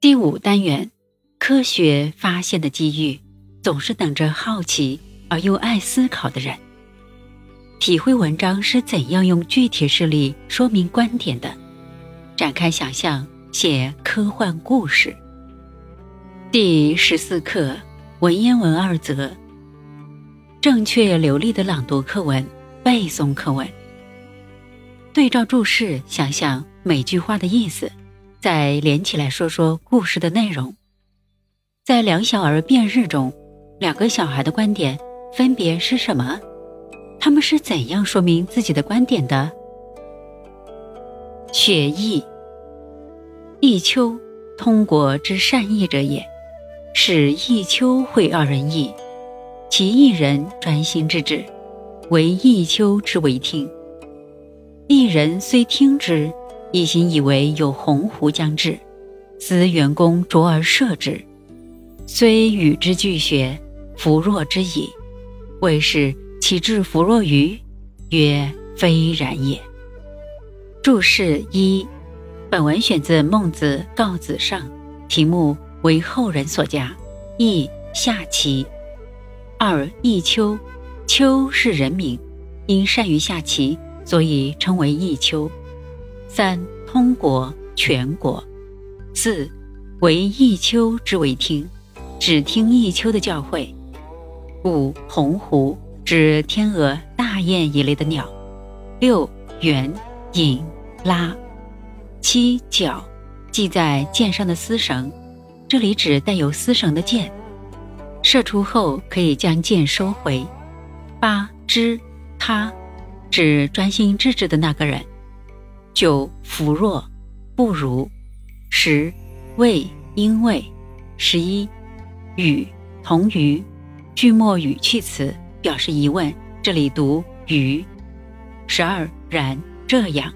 第五单元，科学发现的机遇，总是等着好奇而又爱思考的人。体会文章是怎样用具体事例说明观点的，展开想象，写科幻故事。第十四课，文言文二则。正确流利的朗读课文，背诵课文。对照注释，想象每句话的意思。再连起来说说故事的内容。在两小儿辩日中，两个小孩的观点分别是什么？他们是怎样说明自己的观点的？学义，弈秋，通国之善弈者也。使弈秋会二人弈，其一人专心致志，为弈秋之为听。一人虽听之。一心以为有鸿鹄将至，思员公卓而射之，虽与之俱学，弗若之矣。谓是其智弗若愚，曰非然也。注释一：本文选自《孟子·告子上》，题目为后人所加，意下棋。二弈秋，秋是人名，因善于下棋，所以称为弈秋。三通国全国，四为弈秋之为听，只听弈秋的教诲。五鸿鹄指天鹅、大雁一类的鸟。六圆引拉。七角系在箭上的丝绳，这里指带有丝绳的箭，射出后可以将箭收回。八知他指专心致志的那个人。九弗若，不如。十为因为。十一与同于，句末语气词表示疑问，这里读于。十二然这样。